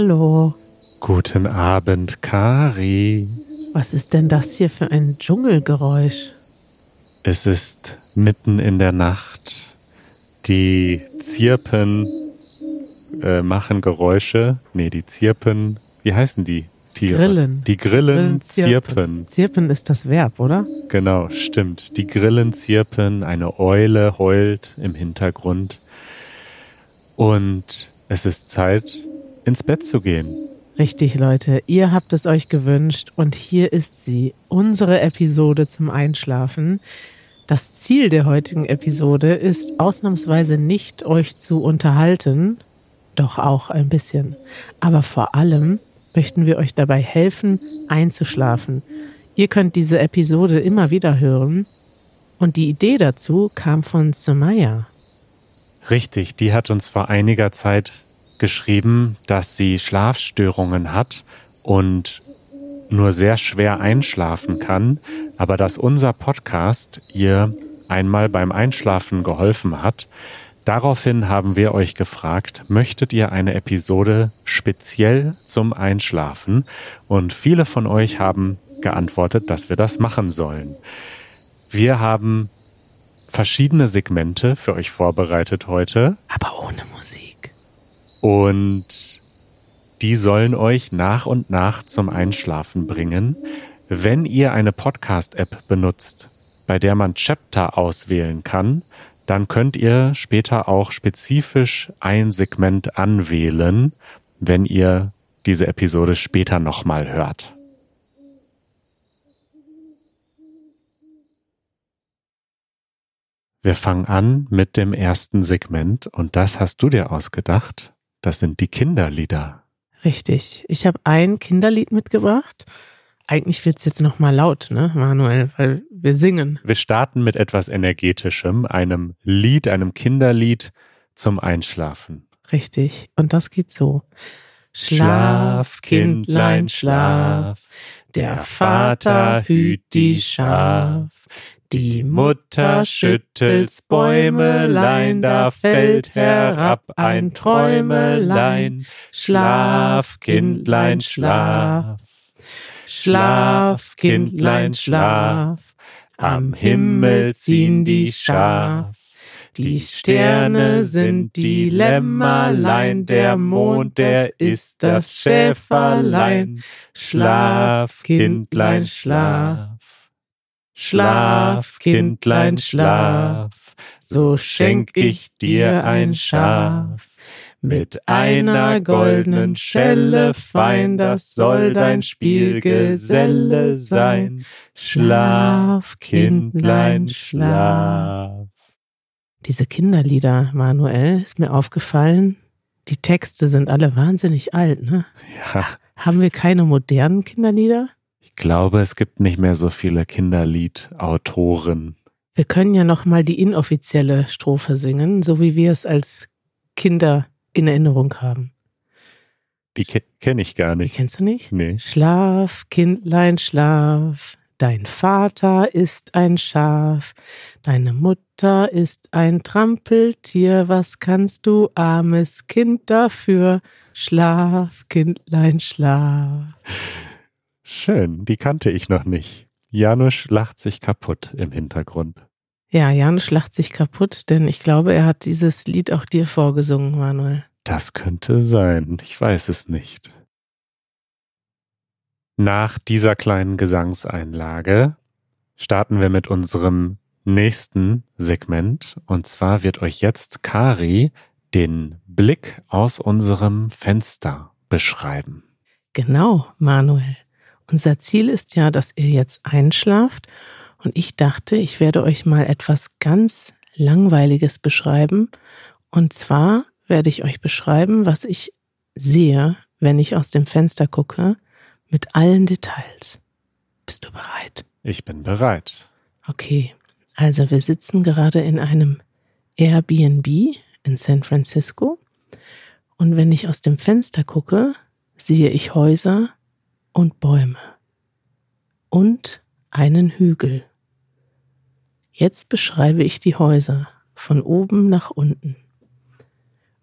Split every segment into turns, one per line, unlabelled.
Hallo.
Guten Abend, Kari.
Was ist denn das hier für ein Dschungelgeräusch?
Es ist mitten in der Nacht. Die Zirpen äh, machen Geräusche. Nee, die Zirpen, wie heißen die Tiere?
Grillen.
Die Grillen,
Grillen
zirpen.
zirpen. Zirpen ist das Verb, oder?
Genau, stimmt. Die Grillen zirpen, eine Eule heult im Hintergrund. Und es ist Zeit, ins Bett zu gehen.
Richtig, Leute. Ihr habt es euch gewünscht und hier ist sie, unsere Episode zum Einschlafen. Das Ziel der heutigen Episode ist ausnahmsweise nicht euch zu unterhalten, doch auch ein bisschen. Aber vor allem möchten wir euch dabei helfen, einzuschlafen. Ihr könnt diese Episode immer wieder hören. Und die Idee dazu kam von Sumaya.
Richtig, die hat uns vor einiger Zeit geschrieben, dass sie Schlafstörungen hat und nur sehr schwer einschlafen kann, aber dass unser Podcast ihr einmal beim Einschlafen geholfen hat. Daraufhin haben wir euch gefragt, möchtet ihr eine Episode speziell zum Einschlafen? Und viele von euch haben geantwortet, dass wir das machen sollen. Wir haben verschiedene Segmente für euch vorbereitet heute.
Aber ohne Musik.
Und die sollen euch nach und nach zum Einschlafen bringen. Wenn ihr eine Podcast-App benutzt, bei der man Chapter auswählen kann, dann könnt ihr später auch spezifisch ein Segment anwählen, wenn ihr diese Episode später nochmal hört. Wir fangen an mit dem ersten Segment und das hast du dir ausgedacht. Das sind die Kinderlieder.
Richtig. Ich habe ein Kinderlied mitgebracht. Eigentlich wird es jetzt nochmal laut, ne, Manuel, weil wir singen.
Wir starten mit etwas Energetischem, einem Lied, einem Kinderlied zum Einschlafen.
Richtig. Und das geht so.
Schlaf, Kindlein, schlaf. Der Vater hüt die Schaf. Die Mutter schüttelt's Bäumelein, da fällt herab ein Träumelein. Schlaf, Kindlein, schlaf. Schlaf, Kindlein, schlaf. Am Himmel ziehen die Schaf. Die Sterne sind die Lämmerlein, der Mond, der ist das Schäferlein. Schlaf, Kindlein, schlaf. Schlaf, Kindlein, schlaf, so schenk ich dir ein Schaf. Mit einer goldenen Schelle fein, das soll dein Spielgeselle sein. Schlaf, Kindlein, schlaf.
Diese Kinderlieder, Manuel, ist mir aufgefallen. Die Texte sind alle wahnsinnig alt, ne?
Ja,
Haben wir keine modernen Kinderlieder?
Ich glaube, es gibt nicht mehr so viele Kinderliedautoren.
Wir können ja noch mal die inoffizielle Strophe singen, so wie wir es als Kinder in Erinnerung haben.
Die ke kenne ich gar
Die
nicht.
kennst du nicht?
Nee.
Schlaf, Kindlein, schlaf. Dein Vater ist ein Schaf, deine Mutter ist ein Trampeltier. Was kannst du, armes Kind, dafür? Schlaf, Kindlein, schlaf.
Schön, die kannte ich noch nicht. Janusz lacht sich kaputt im Hintergrund.
Ja, Janusz lacht sich kaputt, denn ich glaube, er hat dieses Lied auch dir vorgesungen, Manuel.
Das könnte sein, ich weiß es nicht. Nach dieser kleinen Gesangseinlage starten wir mit unserem nächsten Segment. Und zwar wird euch jetzt Kari den Blick aus unserem Fenster beschreiben.
Genau, Manuel. Unser Ziel ist ja, dass ihr jetzt einschlaft. Und ich dachte, ich werde euch mal etwas ganz Langweiliges beschreiben. Und zwar werde ich euch beschreiben, was ich sehe, wenn ich aus dem Fenster gucke, mit allen Details. Bist du bereit?
Ich bin bereit.
Okay, also wir sitzen gerade in einem Airbnb in San Francisco. Und wenn ich aus dem Fenster gucke, sehe ich Häuser und Bäume und einen Hügel. Jetzt beschreibe ich die Häuser von oben nach unten.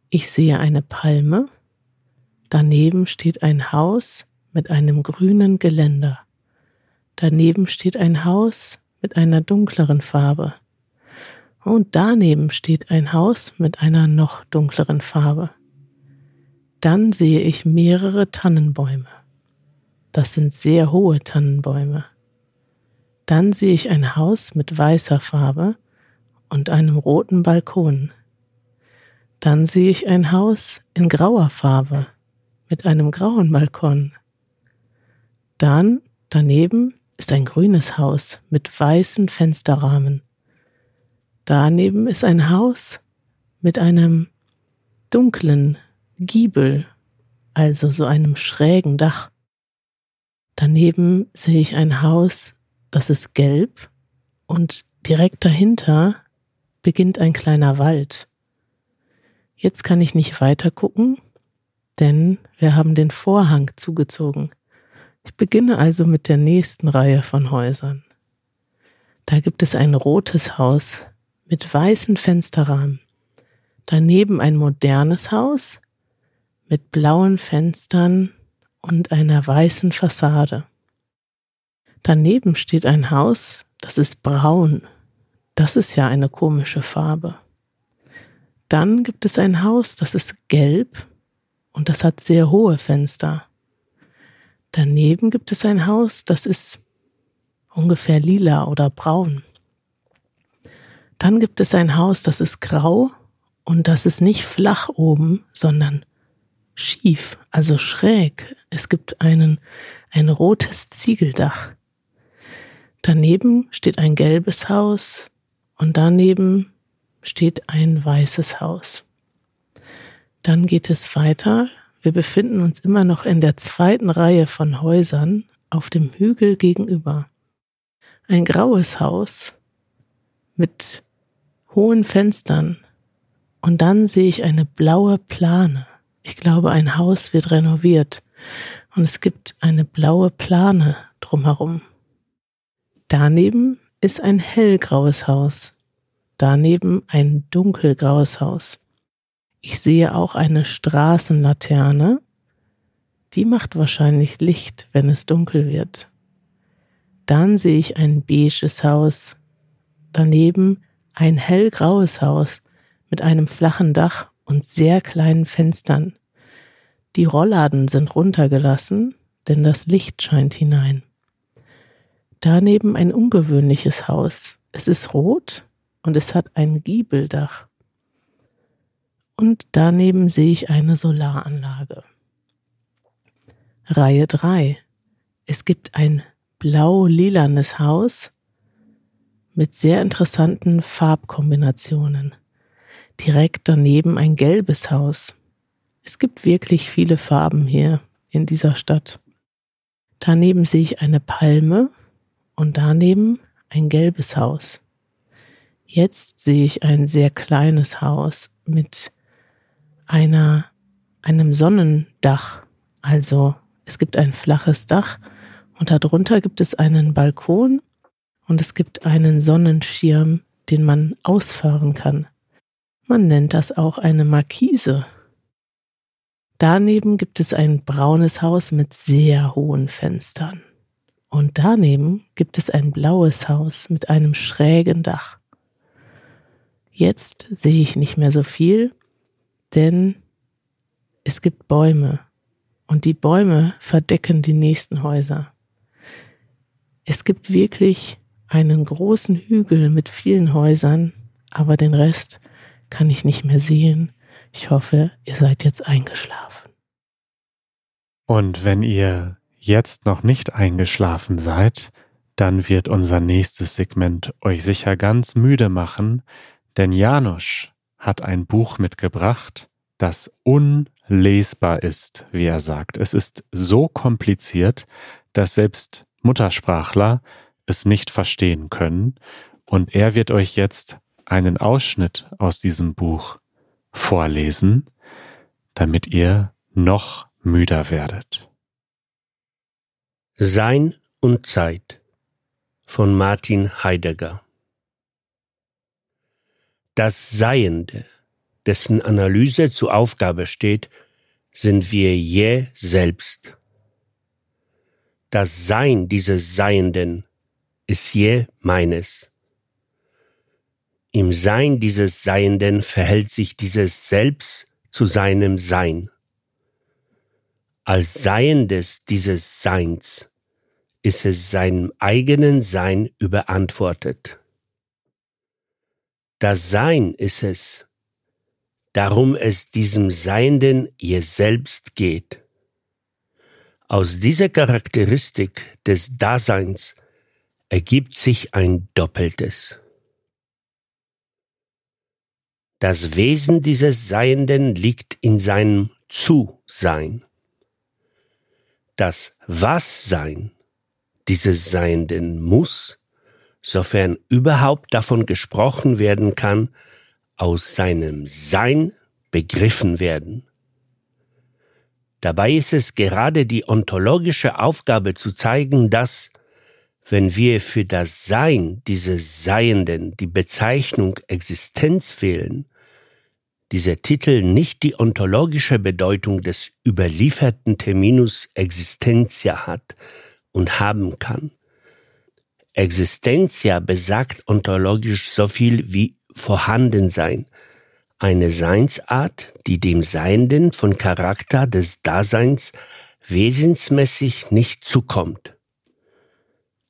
Ich sehe eine Palme, Daneben steht ein Haus mit einem grünen Geländer. Daneben steht ein Haus mit einer dunkleren Farbe. Und daneben steht ein Haus mit einer noch dunkleren Farbe. Dann sehe ich mehrere Tannenbäume. Das sind sehr hohe Tannenbäume. Dann sehe ich ein Haus mit weißer Farbe und einem roten Balkon. Dann sehe ich ein Haus in grauer Farbe mit einem grauen Balkon. Dann daneben ist ein grünes Haus mit weißen Fensterrahmen. Daneben ist ein Haus mit einem dunklen Giebel, also so einem schrägen Dach. Daneben sehe ich ein Haus, das ist gelb und direkt dahinter beginnt ein kleiner Wald. Jetzt kann ich nicht weiter gucken, denn wir haben den Vorhang zugezogen. Ich beginne also mit der nächsten Reihe von Häusern. Da gibt es ein rotes Haus mit weißen Fensterrahmen. Daneben ein modernes Haus mit blauen Fenstern und einer weißen Fassade. Daneben steht ein Haus, das ist braun. Das ist ja eine komische Farbe. Dann gibt es ein Haus, das ist gelb und das hat sehr hohe Fenster. Daneben gibt es ein Haus, das ist ungefähr lila oder braun. Dann gibt es ein Haus, das ist grau und das ist nicht flach oben, sondern schief, also schräg. Es gibt einen, ein rotes Ziegeldach. Daneben steht ein gelbes Haus und daneben steht ein weißes Haus. Dann geht es weiter. Wir befinden uns immer noch in der zweiten Reihe von Häusern auf dem Hügel gegenüber. Ein graues Haus mit hohen Fenstern und dann sehe ich eine blaue Plane. Ich glaube, ein Haus wird renoviert und es gibt eine blaue Plane drumherum. Daneben ist ein hellgraues Haus, daneben ein dunkelgraues Haus. Ich sehe auch eine Straßenlaterne. Die macht wahrscheinlich Licht, wenn es dunkel wird. Dann sehe ich ein beiges Haus. Daneben ein hellgraues Haus mit einem flachen Dach und sehr kleinen Fenstern. Die Rollladen sind runtergelassen, denn das Licht scheint hinein. Daneben ein ungewöhnliches Haus. Es ist rot und es hat ein Giebeldach und daneben sehe ich eine Solaranlage. Reihe 3. Es gibt ein blau-lilanes Haus mit sehr interessanten Farbkombinationen. Direkt daneben ein gelbes Haus. Es gibt wirklich viele Farben hier in dieser Stadt. Daneben sehe ich eine Palme und daneben ein gelbes Haus. Jetzt sehe ich ein sehr kleines Haus mit einer, einem Sonnendach. Also es gibt ein flaches Dach und darunter gibt es einen Balkon und es gibt einen Sonnenschirm, den man ausfahren kann. Man nennt das auch eine Markise. Daneben gibt es ein braunes Haus mit sehr hohen Fenstern. Und daneben gibt es ein blaues Haus mit einem schrägen Dach. Jetzt sehe ich nicht mehr so viel, denn es gibt Bäume und die Bäume verdecken die nächsten Häuser. Es gibt wirklich einen großen Hügel mit vielen Häusern, aber den Rest kann ich nicht mehr sehen. Ich hoffe, ihr seid jetzt eingeschlafen.
Und wenn ihr jetzt noch nicht eingeschlafen seid, dann wird unser nächstes Segment euch sicher ganz müde machen, denn Janusz hat ein Buch mitgebracht, das unlesbar ist, wie er sagt. Es ist so kompliziert, dass selbst Muttersprachler es nicht verstehen können. Und er wird euch jetzt einen Ausschnitt aus diesem Buch vorlesen, damit ihr noch müder werdet.
Sein und Zeit von Martin Heidegger das Seiende, dessen Analyse zur Aufgabe steht, sind wir je selbst. Das Sein dieses Seienden ist je meines. Im Sein dieses Seienden verhält sich dieses Selbst zu seinem Sein. Als Seiendes dieses Seins ist es seinem eigenen Sein überantwortet. Das Sein ist es, darum es diesem Seienden ihr selbst geht. Aus dieser Charakteristik des Daseins ergibt sich ein Doppeltes. Das Wesen dieses Seienden liegt in seinem Zu-Sein. Das Was-Sein dieses Seienden muss, sofern überhaupt davon gesprochen werden kann, aus seinem Sein begriffen werden. Dabei ist es gerade die ontologische Aufgabe zu zeigen, dass, wenn wir für das Sein dieses Seienden die Bezeichnung Existenz wählen, dieser Titel nicht die ontologische Bedeutung des überlieferten Terminus Existentia hat und haben kann. Existentia besagt ontologisch so viel wie Vorhandensein, eine Seinsart, die dem Seienden von Charakter des Daseins wesensmäßig nicht zukommt.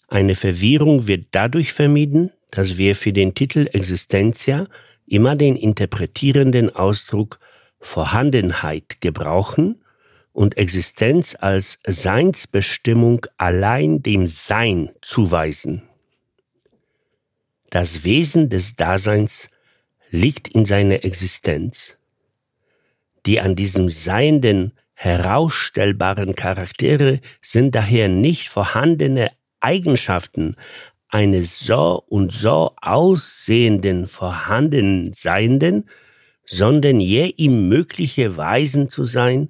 Eine Verwirrung wird dadurch vermieden, dass wir für den Titel Existentia immer den interpretierenden Ausdruck Vorhandenheit gebrauchen und Existenz als Seinsbestimmung allein dem Sein zuweisen. Das Wesen des Daseins liegt in seiner Existenz. Die an diesem Seienden herausstellbaren Charaktere sind daher nicht vorhandene Eigenschaften eines so und so aussehenden vorhandenen Seienden, sondern je ihm mögliche Weisen zu sein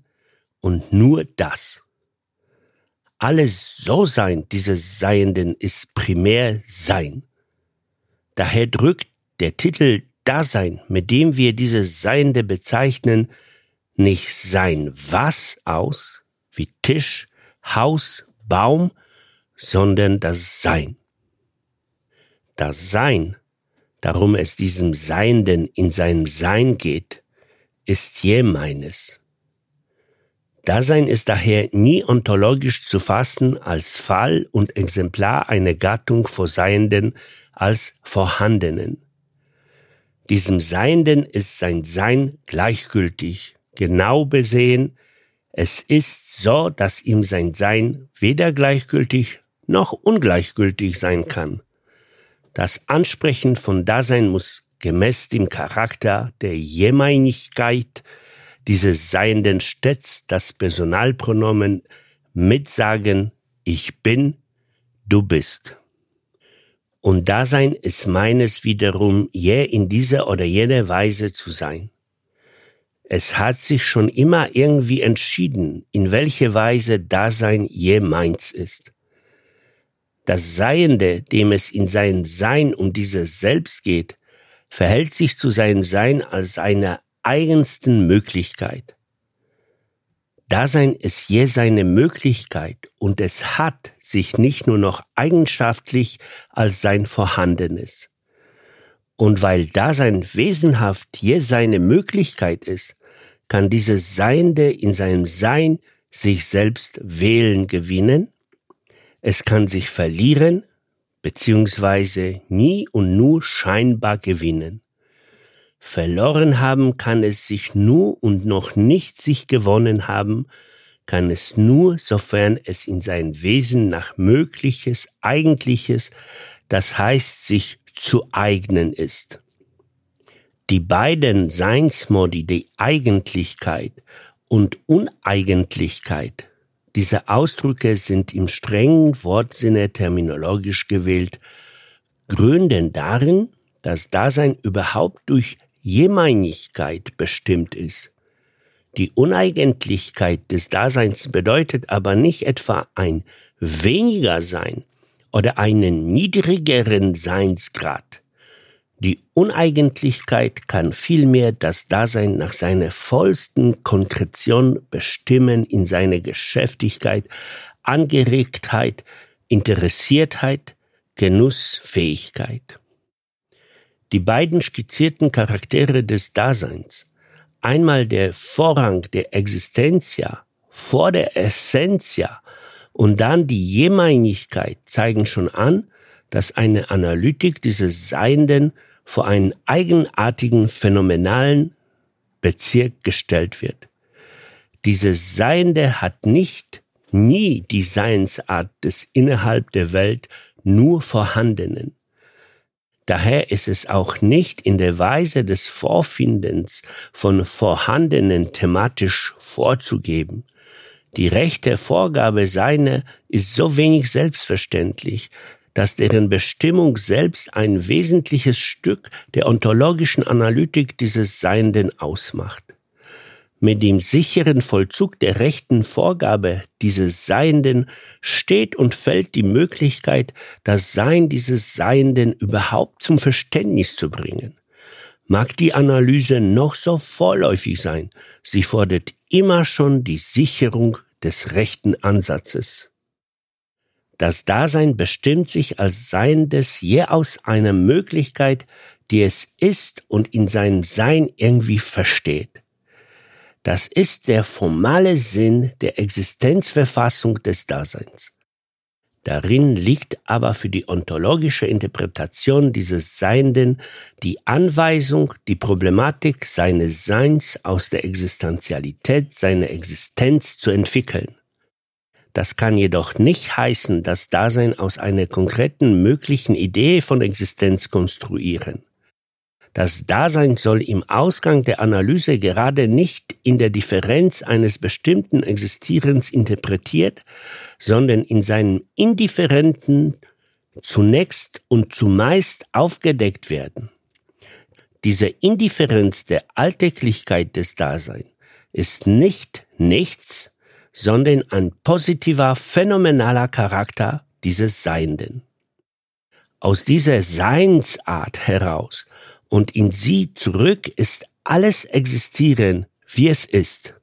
und nur das. Alles So-Sein dieses Seienden ist primär Sein. Daher drückt der Titel Dasein, mit dem wir dieses Seiende bezeichnen, nicht sein Was aus, wie Tisch, Haus, Baum, sondern das Sein. Das Sein, darum es diesem Seienden in seinem Sein geht, ist je meines. Dasein ist daher nie ontologisch zu fassen als Fall und Exemplar einer Gattung vor Seienden als Vorhandenen. Diesem Seienden ist sein Sein gleichgültig, genau besehen, es ist so, dass ihm sein Sein weder gleichgültig noch ungleichgültig sein kann. Das Ansprechen von Dasein muss gemäß dem Charakter der Jemeinigkeit dieses Seienden stets das Personalpronomen mitsagen, ich bin, du bist. Und Dasein ist meines wiederum je in dieser oder jener Weise zu sein. Es hat sich schon immer irgendwie entschieden, in welche Weise Dasein je meins ist. Das Seiende, dem es in seinem Sein um dieses Selbst geht, verhält sich zu seinem Sein als einer eigensten Möglichkeit. Dasein ist je seine Möglichkeit und es hat sich nicht nur noch eigenschaftlich als sein Vorhandenes. Und weil Dasein wesenhaft je seine Möglichkeit ist, kann dieses Seiende in seinem Sein sich selbst wählen gewinnen, es kann sich verlieren, beziehungsweise nie und nur scheinbar gewinnen. Verloren haben kann es sich nur und noch nicht sich gewonnen haben, kann es nur, sofern es in sein Wesen nach Mögliches, Eigentliches, das heißt sich zu eignen ist. Die beiden Seinsmodi, die Eigentlichkeit und Uneigentlichkeit, diese Ausdrücke sind im strengen Wortsinne terminologisch gewählt, gründen darin, dass Dasein überhaupt durch Jemeinigkeit bestimmt ist. Die Uneigentlichkeit des Daseins bedeutet aber nicht etwa ein weniger Sein oder einen niedrigeren Seinsgrad. Die Uneigentlichkeit kann vielmehr das Dasein nach seiner vollsten Konkretion bestimmen in seine Geschäftigkeit, Angeregtheit, Interessiertheit, Genussfähigkeit. Die beiden skizzierten Charaktere des Daseins, einmal der Vorrang der Existentia vor der Essentia und dann die Jemeinigkeit zeigen schon an, dass eine Analytik dieses Seienden vor einen eigenartigen phänomenalen Bezirk gestellt wird. Dieses Seiende hat nicht nie die Seinsart des innerhalb der Welt nur Vorhandenen. Daher ist es auch nicht in der Weise des Vorfindens von Vorhandenen thematisch vorzugeben. Die rechte Vorgabe seiner ist so wenig selbstverständlich, dass deren Bestimmung selbst ein wesentliches Stück der ontologischen Analytik dieses Seienden ausmacht. Mit dem sicheren Vollzug der rechten Vorgabe dieses Seienden steht und fällt die Möglichkeit, das Sein dieses Seienden überhaupt zum Verständnis zu bringen. Mag die Analyse noch so vorläufig sein, sie fordert immer schon die Sicherung des rechten Ansatzes. Das Dasein bestimmt sich als Seiendes je aus einer Möglichkeit, die es ist und in seinem Sein irgendwie versteht. Das ist der formale Sinn der Existenzverfassung des Daseins. Darin liegt aber für die ontologische Interpretation dieses Seienden die Anweisung, die Problematik seines Seins aus der Existenzialität seiner Existenz zu entwickeln. Das kann jedoch nicht heißen, das Dasein aus einer konkreten möglichen Idee von Existenz konstruieren. Das Dasein soll im Ausgang der Analyse gerade nicht in der Differenz eines bestimmten Existierens interpretiert, sondern in seinem Indifferenten zunächst und zumeist aufgedeckt werden. Diese Indifferenz der Alltäglichkeit des Daseins ist nicht nichts, sondern ein positiver, phänomenaler Charakter dieses Seienden. Aus dieser Seinsart heraus und in sie zurück ist alles Existieren, wie es ist.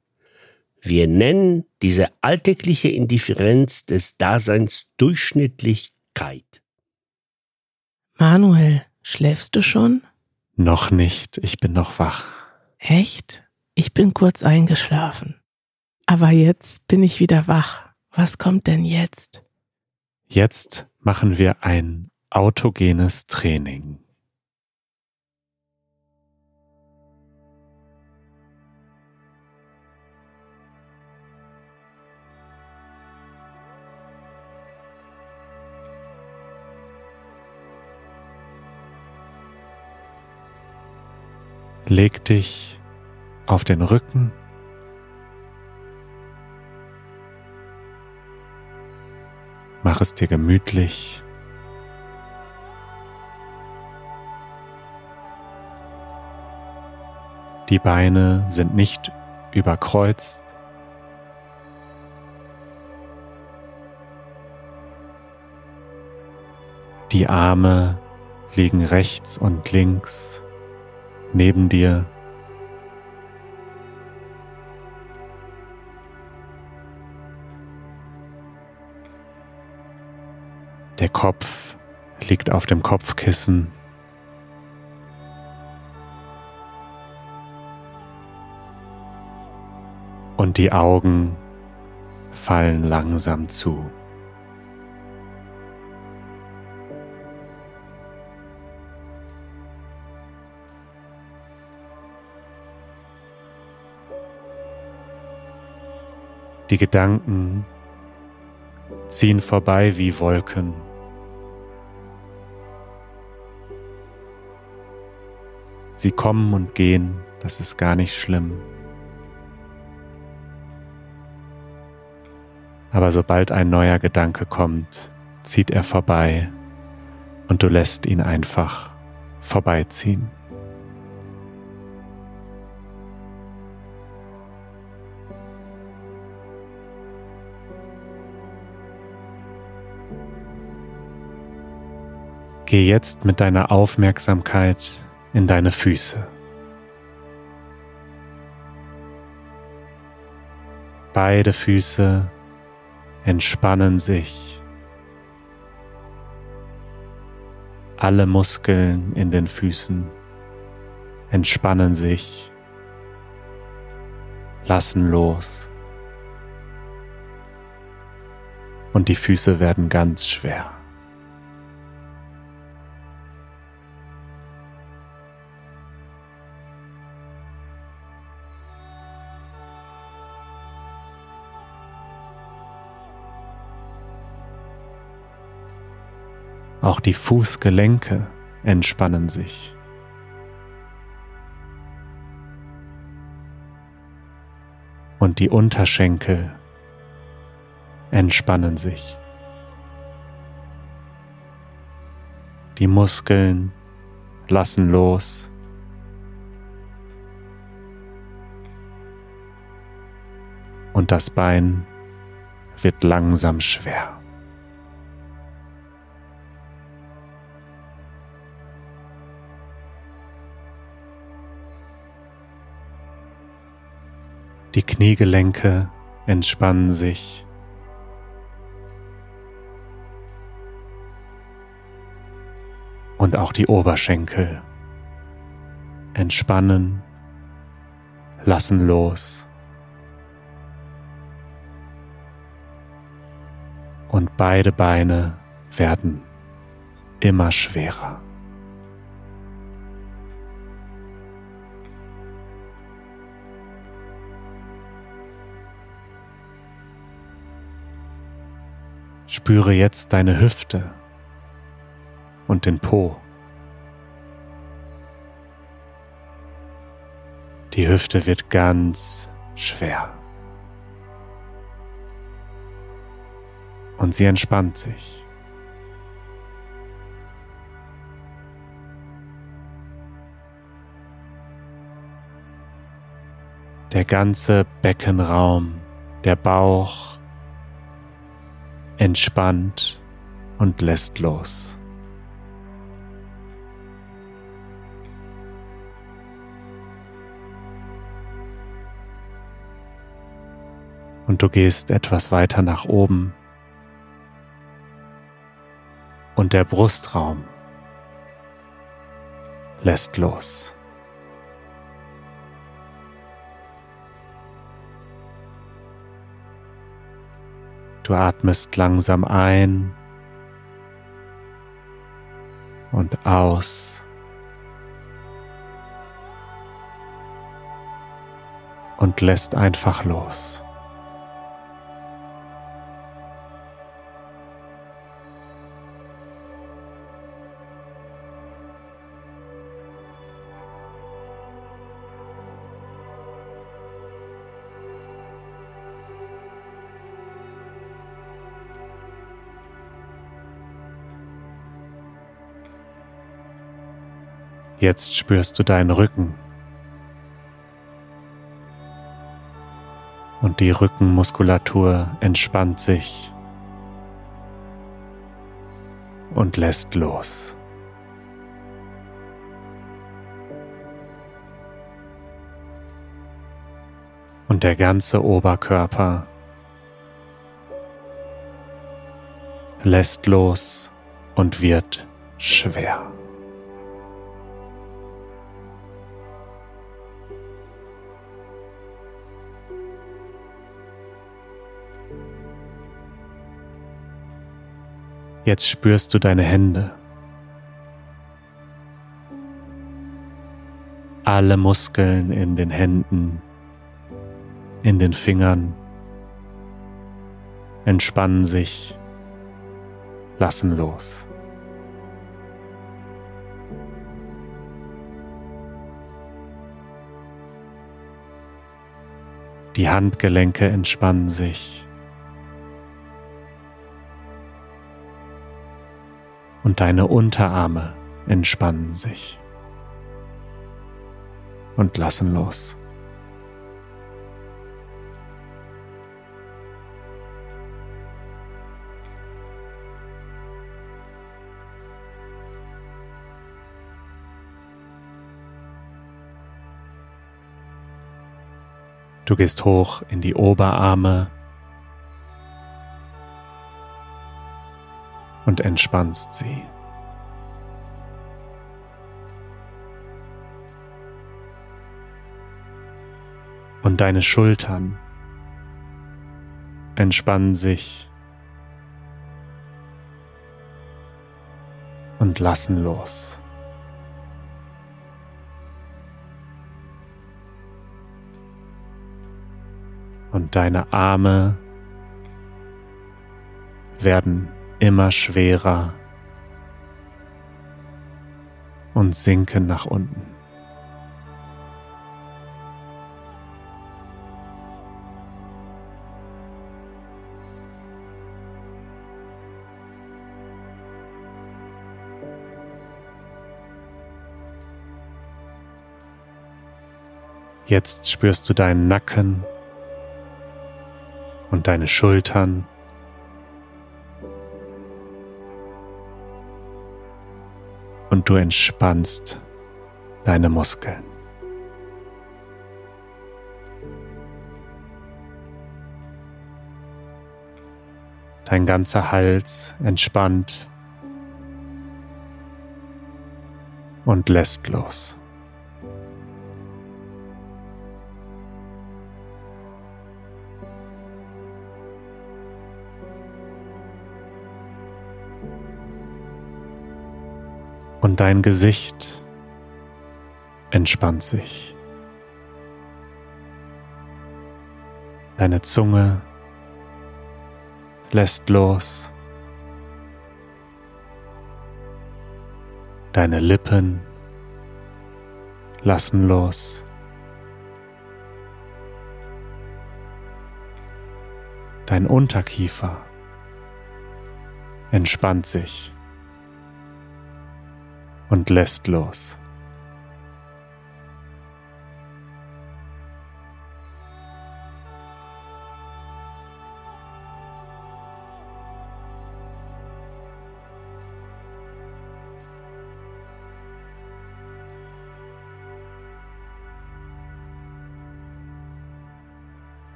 Wir nennen diese alltägliche Indifferenz des Daseins Durchschnittlichkeit.
Manuel, schläfst du schon?
Noch nicht, ich bin noch wach.
Echt? Ich bin kurz eingeschlafen. Aber jetzt bin ich wieder wach. Was kommt denn jetzt?
Jetzt machen wir ein autogenes Training. Leg dich auf den Rücken Mach es dir gemütlich. Die Beine sind nicht überkreuzt. Die Arme liegen rechts und links neben dir. Der Kopf liegt auf dem Kopfkissen. Und die Augen fallen langsam zu. Die Gedanken ziehen vorbei wie Wolken. Sie kommen und gehen, das ist gar nicht schlimm. Aber sobald ein neuer Gedanke kommt, zieht er vorbei und du lässt ihn einfach vorbeiziehen. Geh jetzt mit deiner Aufmerksamkeit in deine Füße. Beide Füße entspannen sich. Alle Muskeln in den Füßen entspannen sich, lassen los und die Füße werden ganz schwer. Auch die Fußgelenke entspannen sich. Und die Unterschenkel entspannen sich. Die Muskeln lassen los. Und das Bein wird langsam schwer. Die Kniegelenke entspannen sich. Und auch die Oberschenkel entspannen, lassen los. Und beide Beine werden immer schwerer. Spüre jetzt deine Hüfte und den Po. Die Hüfte wird ganz schwer. Und sie entspannt sich. Der ganze Beckenraum, der Bauch, entspannt und lässt los. Und du gehst etwas weiter nach oben und der Brustraum lässt los. Du atmest langsam ein und aus. Und lässt einfach los. Jetzt spürst du deinen Rücken. Und die Rückenmuskulatur entspannt sich und lässt los. Und der ganze Oberkörper lässt los und wird schwer. Jetzt spürst du deine Hände. Alle Muskeln in den Händen, in den Fingern entspannen sich, lassen los. Die Handgelenke entspannen sich. und deine Unterarme entspannen sich und lassen los. Du gehst hoch in die Oberarme und entspannst sie. Und deine Schultern entspannen sich und lassen los. Und deine Arme werden immer schwerer und sinken nach unten. Jetzt spürst du deinen Nacken und deine Schultern. Und du entspannst deine Muskeln. Dein ganzer Hals entspannt und lässt los. Und dein Gesicht entspannt sich. Deine Zunge lässt los. Deine Lippen lassen los. Dein Unterkiefer entspannt sich und lässt los.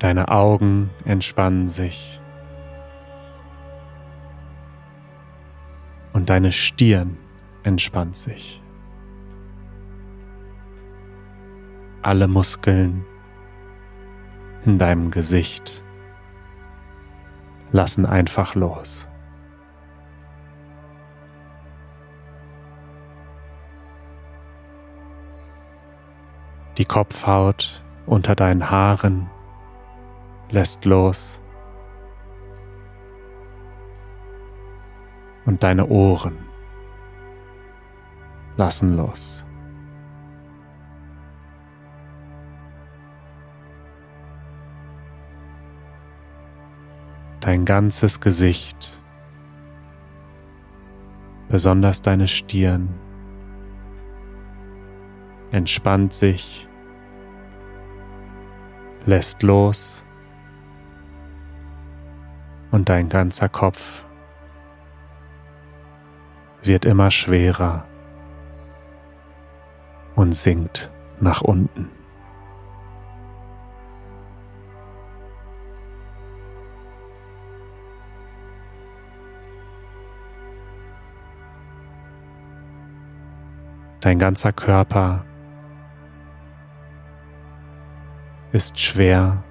Deine Augen entspannen sich. Deine Stirn entspannt sich. Alle Muskeln in deinem Gesicht lassen einfach los. Die Kopfhaut unter deinen Haaren lässt los. Und deine Ohren lassen los. Dein ganzes Gesicht, besonders deine Stirn, entspannt sich, lässt los und dein ganzer Kopf wird immer schwerer und sinkt nach unten. Dein ganzer Körper ist schwer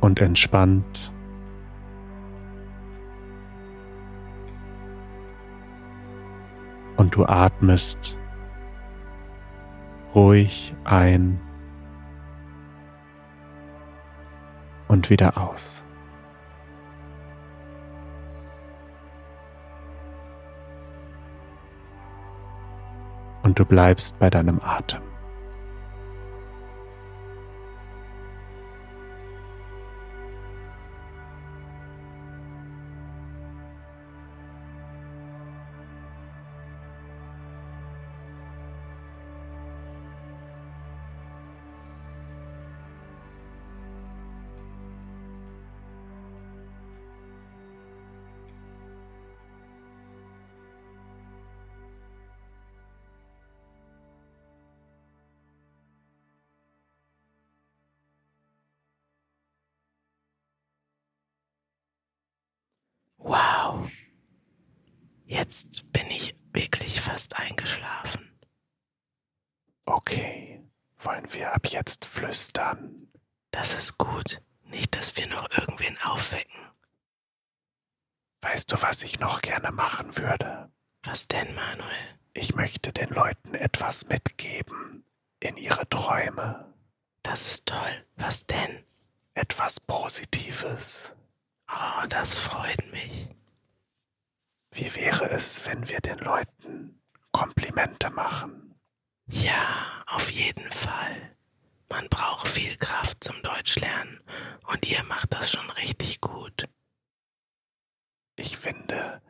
und entspannt. Du atmest ruhig ein und wieder aus. Und du bleibst bei deinem Atem. Positives.
Oh, das freut mich.
Wie wäre es, wenn wir den Leuten Komplimente machen?
Ja, auf jeden Fall. Man braucht viel Kraft zum Deutschlernen und ihr macht das schon richtig gut.
Ich finde,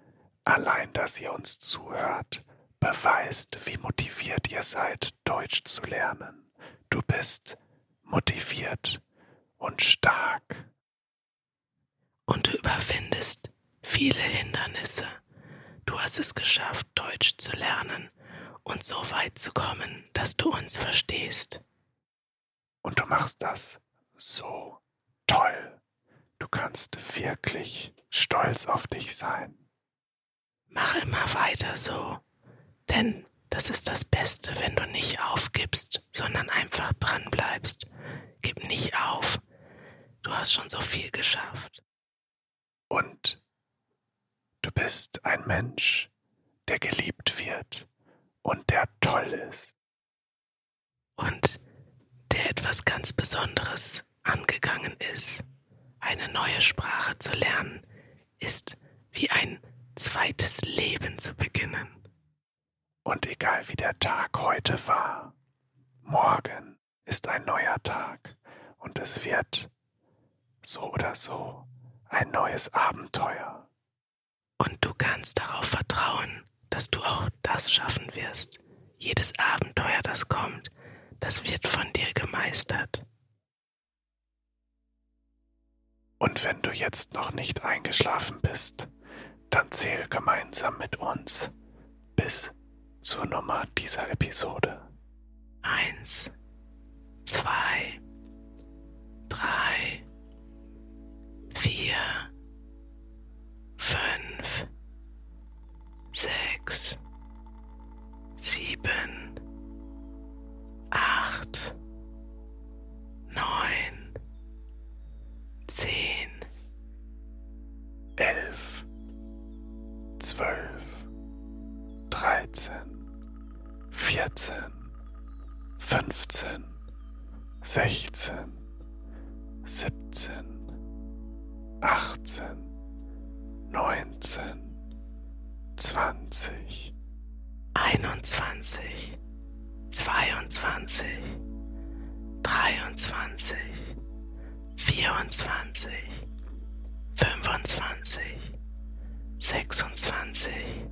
allein dass ihr uns zuhört, beweist, wie motiviert ihr seid, Deutsch zu lernen. Du bist motiviert und stark.
Und du überwindest viele Hindernisse. Du hast es geschafft, Deutsch zu lernen und so weit zu kommen, dass du uns verstehst.
Und du machst das so toll. Du kannst wirklich stolz auf dich sein.
Mach immer weiter so, denn das ist das Beste, wenn du nicht aufgibst, sondern einfach dran bleibst. Gib nicht auf. Du hast schon so viel geschafft.
Und du bist ein Mensch, der geliebt wird und der toll ist.
Und der etwas ganz Besonderes angegangen ist. Eine neue Sprache zu lernen, ist wie ein zweites Leben zu beginnen.
Und egal wie der Tag heute war, morgen ist ein neuer Tag und es wird so oder so ein neues Abenteuer.
Und du kannst darauf vertrauen, dass du auch das schaffen wirst. Jedes Abenteuer, das kommt, das wird von dir gemeistert.
Und wenn du jetzt noch nicht eingeschlafen bist, dann zähl gemeinsam mit uns bis zur Nummer dieser Episode.
Eins, zwei, drei, vier, fünf, sechs, sieben, acht, neun, zehn,
elf, zwölf, dreizehn, vierzehn, fünfzehn, sechzehn, siebzehn, achtzehn, neunzehn, zwanzig,
einundzwanzig, zweiundzwanzig, dreiundzwanzig, vierundzwanzig, fünfundzwanzig, sechsundzwanzig,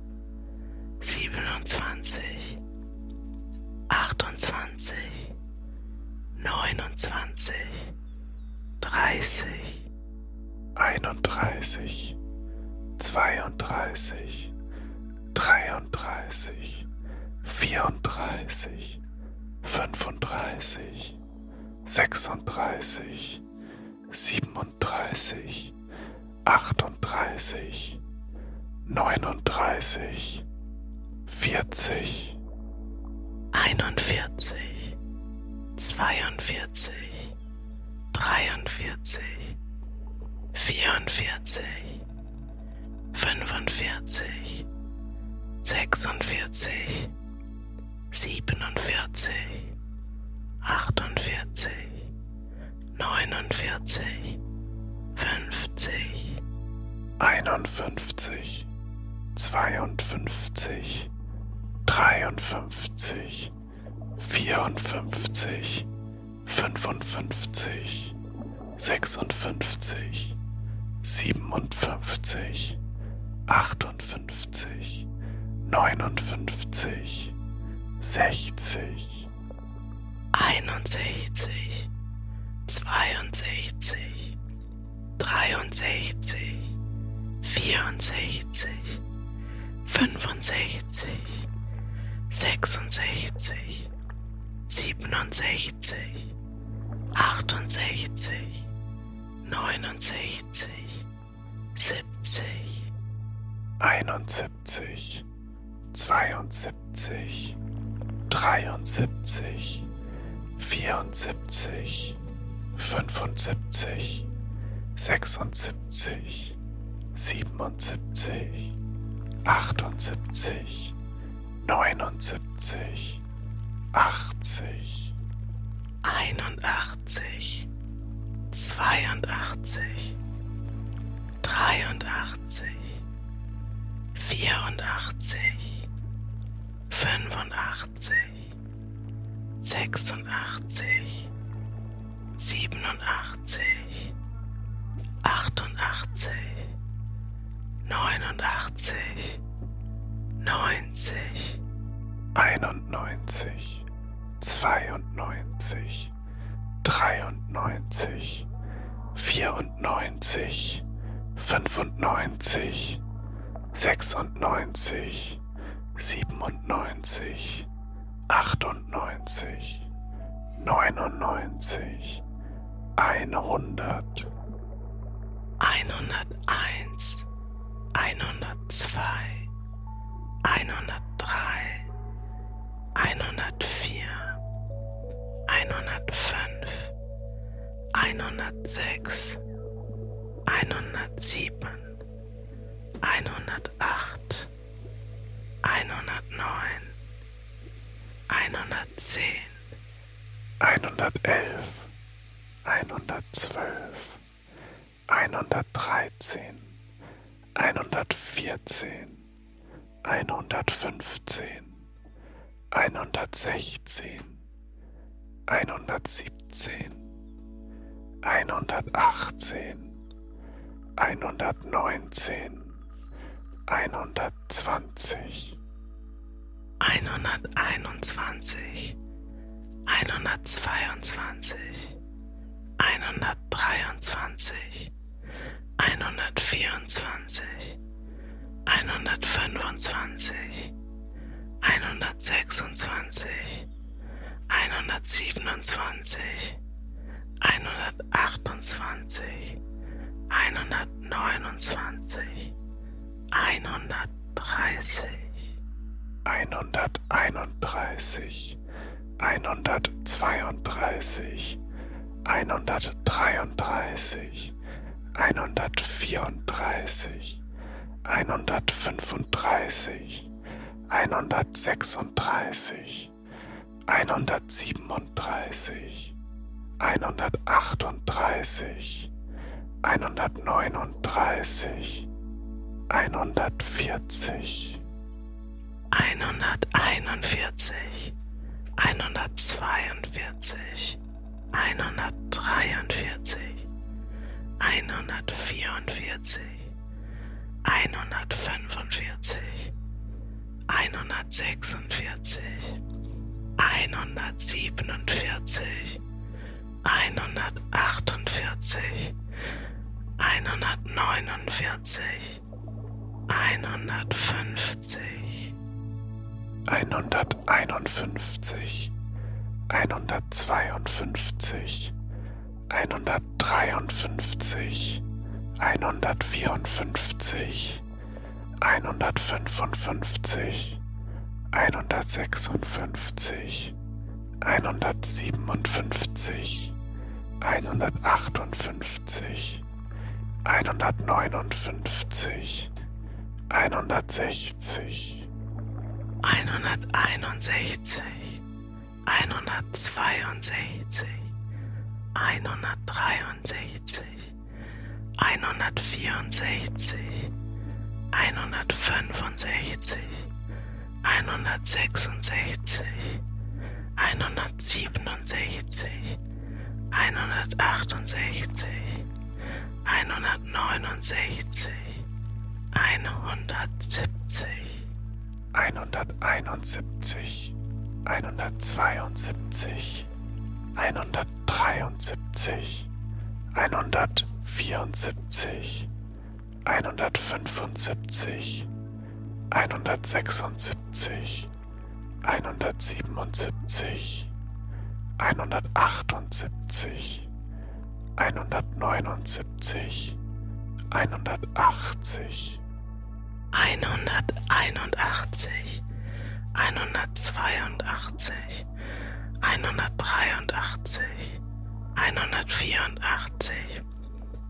siebenundzwanzig, achtundzwanzig, neunundzwanzig, dreißig,
einunddreißig, zweiunddreißig, dreiunddreißig, vierunddreißig, fünfunddreißig, sechsunddreißig, siebenunddreißig, achtunddreißig, neununddreißig, vierzig,
einundvierzig, zweiundvierzig, dreiundvierzig, vierundvierzig, fünfundvierzig, sechsundvierzig, siebenundvierzig, achtundvierzig, neunundvierzig, fünfzig,
einundfünfzig, zweiundfünfzig, dreiundfünfzig, vierundfünfzig, fünfundfünfzig, sechsundfünfzig, siebenundfünfzig, achtundfünfzig, neunundfünfzig, sechzig,
einundsechzig, zweiundsechzig, dreiundsechzig, vierundsechzig, fünfundsechzig, sechsundsechzig, siebenundsechzig, achtundsechzig, neunundsechzig, siebzig,
einundsiebzig, zweiundsiebzig, dreiundsiebzig, vierundsiebzig, fünfundsiebzig, sechsundsiebzig, siebenundsiebzig, achtundsiebzig, neunundsiebzig, achtzig,
einundachtzig, zweiundachtzig, dreiundachtzig, vierundachtzig, fünfundachtzig, sechsundachtzig, siebenundachtzig, achtundachtzig, neunundachtzig, neunzig,
einundneunzig, zweiundneunzig, dreiundneunzig, vierundneunzig, fünfundneunzig, sechsundneunzig, siebenundneunzig, achtundneunzig, neunundneunzig, einhundert,
einhunderteins, einhundertzwei, einhundertdrei, einhundertvier, einhundertfünf, einhundertsechs, einhundertsieben, einhundertacht, einhundertneun, einhundertzehn,
einhundertelf, einhundertzwölf, einhundertdreizehn, einhundertvierzehn, einhundertfünfzehn, einhundertsechzehn, einhundertsiebzehn, einhundertachtzehn, einhundertneunzehn, einhundertzwanzig,
einhunderteinundzwanzig, einhundertzweiundzwanzig, einhundertdreiundzwanzig, einhundertvierundzwanzig, einhundertfünfundzwanzig, einhundertsechsundzwanzig, einhundertsiebenundzwanzig, einhundertachtundzwanzig, einhundertneunundzwanzig, einhundertdreißig,
einhunderteinunddreißig, einhundertzweiunddreißig, einhundertdreiunddreißig, einhundertvierunddreißig, einhundertfünfunddreißig, einhundertsechsunddreißig, einhundertsiebenunddreißig, einhundertachtunddreißig, einhundertneununddreißig, einhundertvierzig,
einhunderteinundvierzig, einhundertzweiundvierzig, einhundertdreiundvierzig, einhundertvierundvierzig, einhundertfünfundvierzig, einhundertsechsundvierzig, einhundertsiebenundvierzig, einhundertachtundvierzig, einhundertneunundvierzig, einhundertfünfzig,
einhunderteinundfünfzig, einhundertzweiundfünfzig, einhundertdreiundfünfzig, einhundertvierundfünfzig, einhundertfünfundfünfzig, einhundertsechsundfünfzig, einhundertsiebenundfünfzig, einhundertachtundfünfzig, einhundertneunundfünfzig, einhundertsechzig,
einhunderteinundsechzig, einhundertzweiundsechzig, einhundertdreiundsechzig, einhundertvierundsechzig, einhundertfünfundsechzig, einhundertsechsundsechzig, einhundertsiebenundsechzig, einhundertachtundsechzig, einhundertneunundsechzig, einhundertsiebzig,
einhunderteinundsiebzig, einhundertzweiundsiebzig, einhundertdreiundsiebzig, einhundertvierundsiebzig, einhundertfünfundsiebzig, einhundertsechsundsiebzig, einhundertsiebenundsiebzig, einhundertachtundsiebzig, einhundertneunundsiebzig, einhundertachtzig,
einhunderteinundachtzig, einhundertzweiundachtzig, einhundertdreiundachtzig, einhundertvierundachtzig,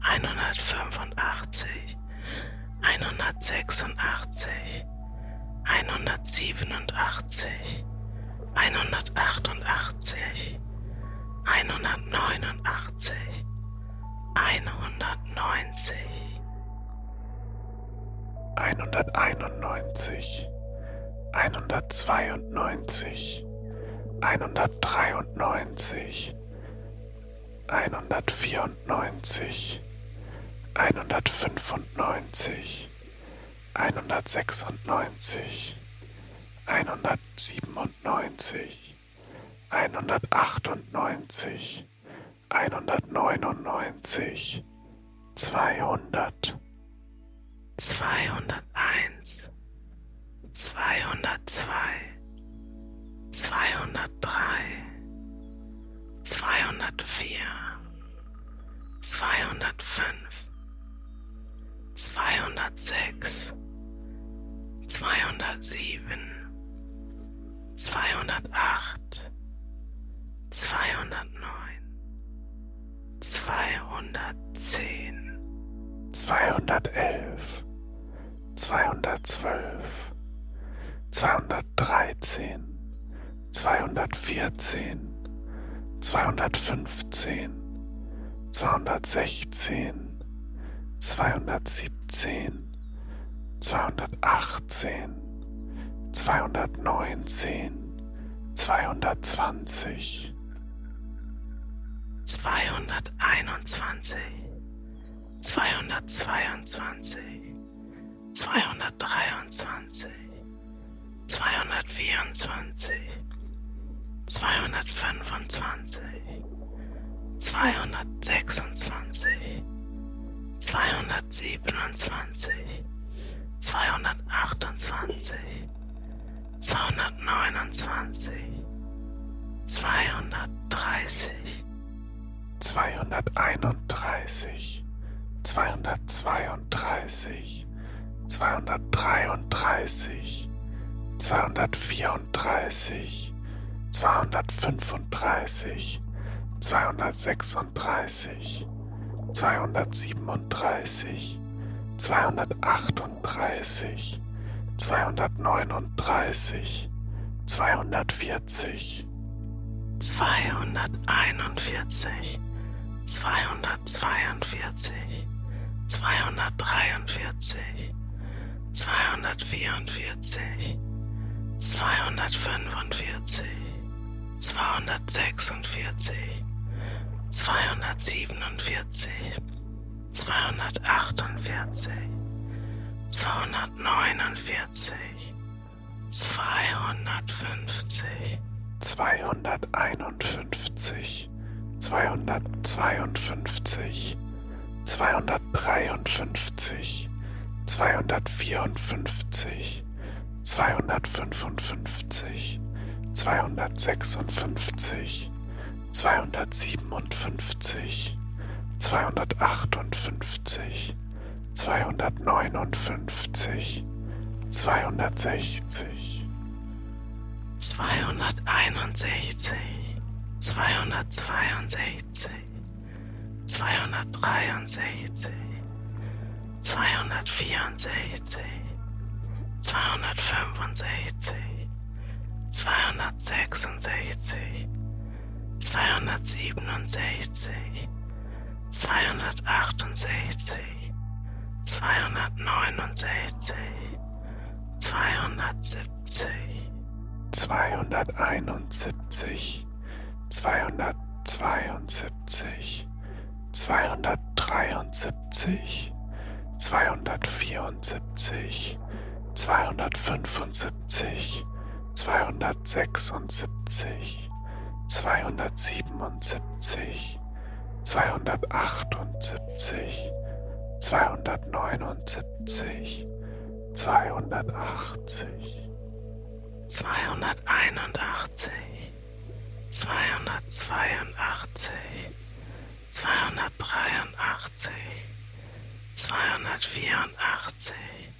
einhundertfünfundachtzig, einhundertsechsundachtzig, einhundertsiebenundachtzig, einhundertachtundachtzig, einhundertneunundachtzig, einhundertneunzig,
einhunderteinundneunzig, einhundertzweiundneunzig, einhundertdreiundneunzig, einhundertvierundneunzig, einhundertfünfundneunzig, einhundertsechsundneunzig, einhundertsiebenundneunzig, einhundertachtundneunzig, einhundertneunundneunzig, zweihundert,
zweihunderteins, zweihundertzwei, zweihundertdrei, zweihundertvier, zweihundertfünf, zweihundertsechs,
zweihundertelf, zweihundertzwölf, zweihundertdreizehn, zweihundertvierzehn, zweihundertfünfzehn, zweihundertsechzehn, zweihundertsiebzehn, zweihundertachtzehn, zweihundertneunzehn, zweihundertzwanzig,
zweihunderteinundzwanzig, zweihundertzweiundzwanzig, zweihundertdreiundzwanzig, zweihundertvierundzwanzig, zweihundertfünfundzwanzig, zweihundertsechsundzwanzig, zweihundertsiebenundzwanzig, zweihundertachtundzwanzig, zweihundertneunundzwanzig, zweihundertdreißig,
zweihunderteinunddreißig, zweihundertzweiunddreißig, zweihundertdreiunddreißig, zweihundertvierunddreißig, zweihundertfünfunddreißig, zweihundertsechsunddreißig, zweihundertsiebenunddreißig, zweihundertachtunddreißig, zweihundertneununddreißig, zweihundertvierzig,
zweihunderteinundvierzig, zweihundertzweiundvierzig, zweihundertdreiundvierzig, zweihundertvierundvierzig, zweihundertfünfundvierzig, zweihundertsechsundvierzig, zweihundertsiebenundvierzig, zweihundertachtundvierzig, zweihundertneunundvierzig, zweihundertfünfzig,
zweihunderteinundfünfzig, zweihundertzweiundfünfzig, zweihundertdreiundfünfzig, zweihundertvierundfünfzig, zweihundertfünfundfünfzig, zweihundertsechsundfünfzig, zweihundertsiebenundfünfzig, zweihundertachtundfünfzig, zweihundertneunundfünfzig, zweihundertsechzig,
zweihunderteinundsechzig, zweihundertzweiundsechzig, zweihundertdreiundsechzig, zweihundertvierundsechzig, zweihundertfünfundsechzig, zweihundertsechsundsechzig, zweihundertsiebenundsechzig, zweihundertachtundsechzig, zweihundertneunundsechzig, zweihundertsiebzig,
zweihunderteinundsiebzig, zweihundertzweiundsiebzig, zweihundertdreiundsiebzig, zweihundertvierundsiebzig, zweihundertfünfundsiebzig, zweihundertsechsundsiebzig, zweihundertsiebenundsiebzig, zweihundertachtundsiebzig, zweihundertneunundsiebzig, zweihundertachtzig,
zweihunderteinundachtzig, zweihundertzweiundachtzig, zweihundertdreiundachtzig, zweihundertvierundachtzig,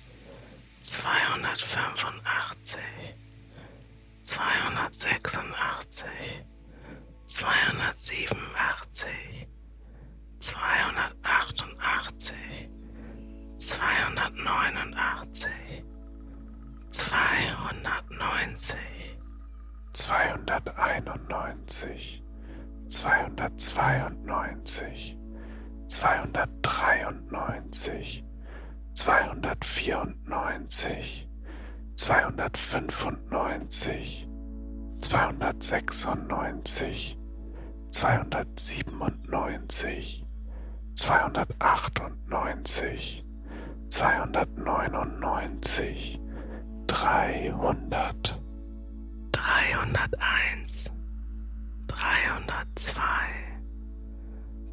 zweihundertfünfundachtzig, zweihundertsechsundachtzig, zweihundertsiebenundachtzig, zweihundertachtundachtzig, zweihundertneunundachtzig, zweihundertneunzig,
zweihunderteinundneunzig, zweihundertzweiundneunzig, zweihundertdreiundneunzig, zweihundertvierundneunzig, zweihundertfünfundneunzig, zweihundertsechsundneunzig, zweihundertsiebenundneunzig, zweihundertachtundneunzig, zweihundertneunundneunzig, dreihundert,
dreihunderteins, 302,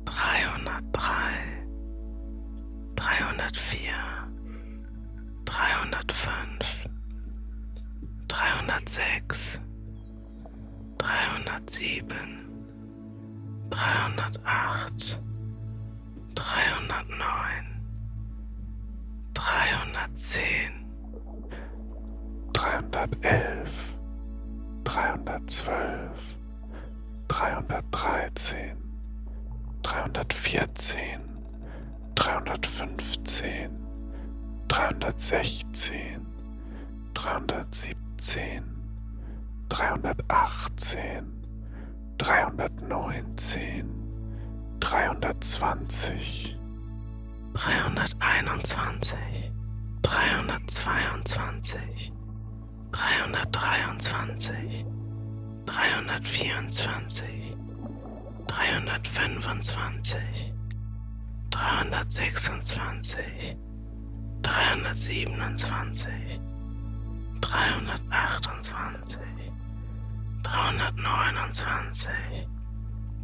303, 304, 305, 306, 307, 308, 309,
310, 311, 312, 310, 315, 316, 317, 318, 319, 320,
321, 322, 323, 324, 325 dreihundertsechsundzwanzig, dreihundertsiebenundzwanzig, dreihundertachtundzwanzig, dreihundertneunundzwanzig,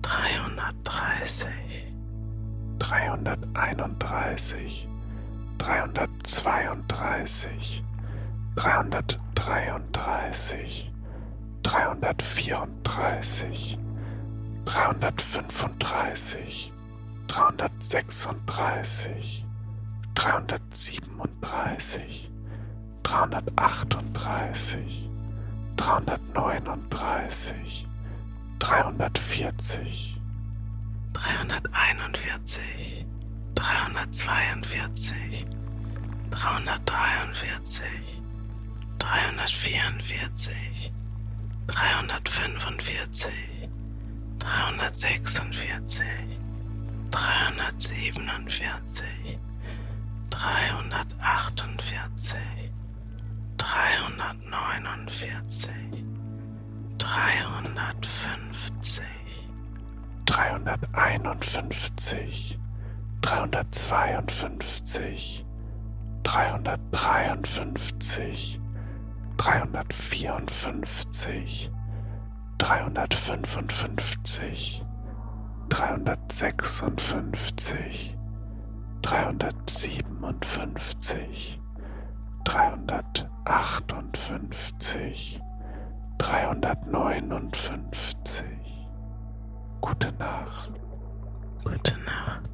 dreihundertdreißig,
dreihunderteinunddreißig, dreihundertzweiunddreißig, dreihundertdreiunddreißig, dreihundertvierunddreißig, dreihundertfünfunddreißig, dreihundertsechsunddreißig, dreihundertsiebenunddreißig, dreihundertachtunddreißig, dreihundertneununddreißig, dreihundertvierzig,
dreihunderteinundvierzig, dreihundertzweiundvierzig, dreihundertdreiundvierzig, dreihundertvierundvierzig, dreihundertfünfundvierzig, dreihundertsechsundvierzig, dreihundertsiebenundvierzig, dreihundertachtundvierzig, dreihundertneunundvierzig, dreihundertfünfzig,
dreihunderteinundfünfzig, dreihundertzweiundfünfzig, dreihundertdreiundfünfzig, dreihundertvierundfünfzig, dreihundertfünfundfünfzig, dreihundertsechsundfünfzig, dreihundertsiebenundfünfzig, dreihundertachtundfünfzig, dreihundertneunundfünfzig. Gute Nacht.
gute Nacht.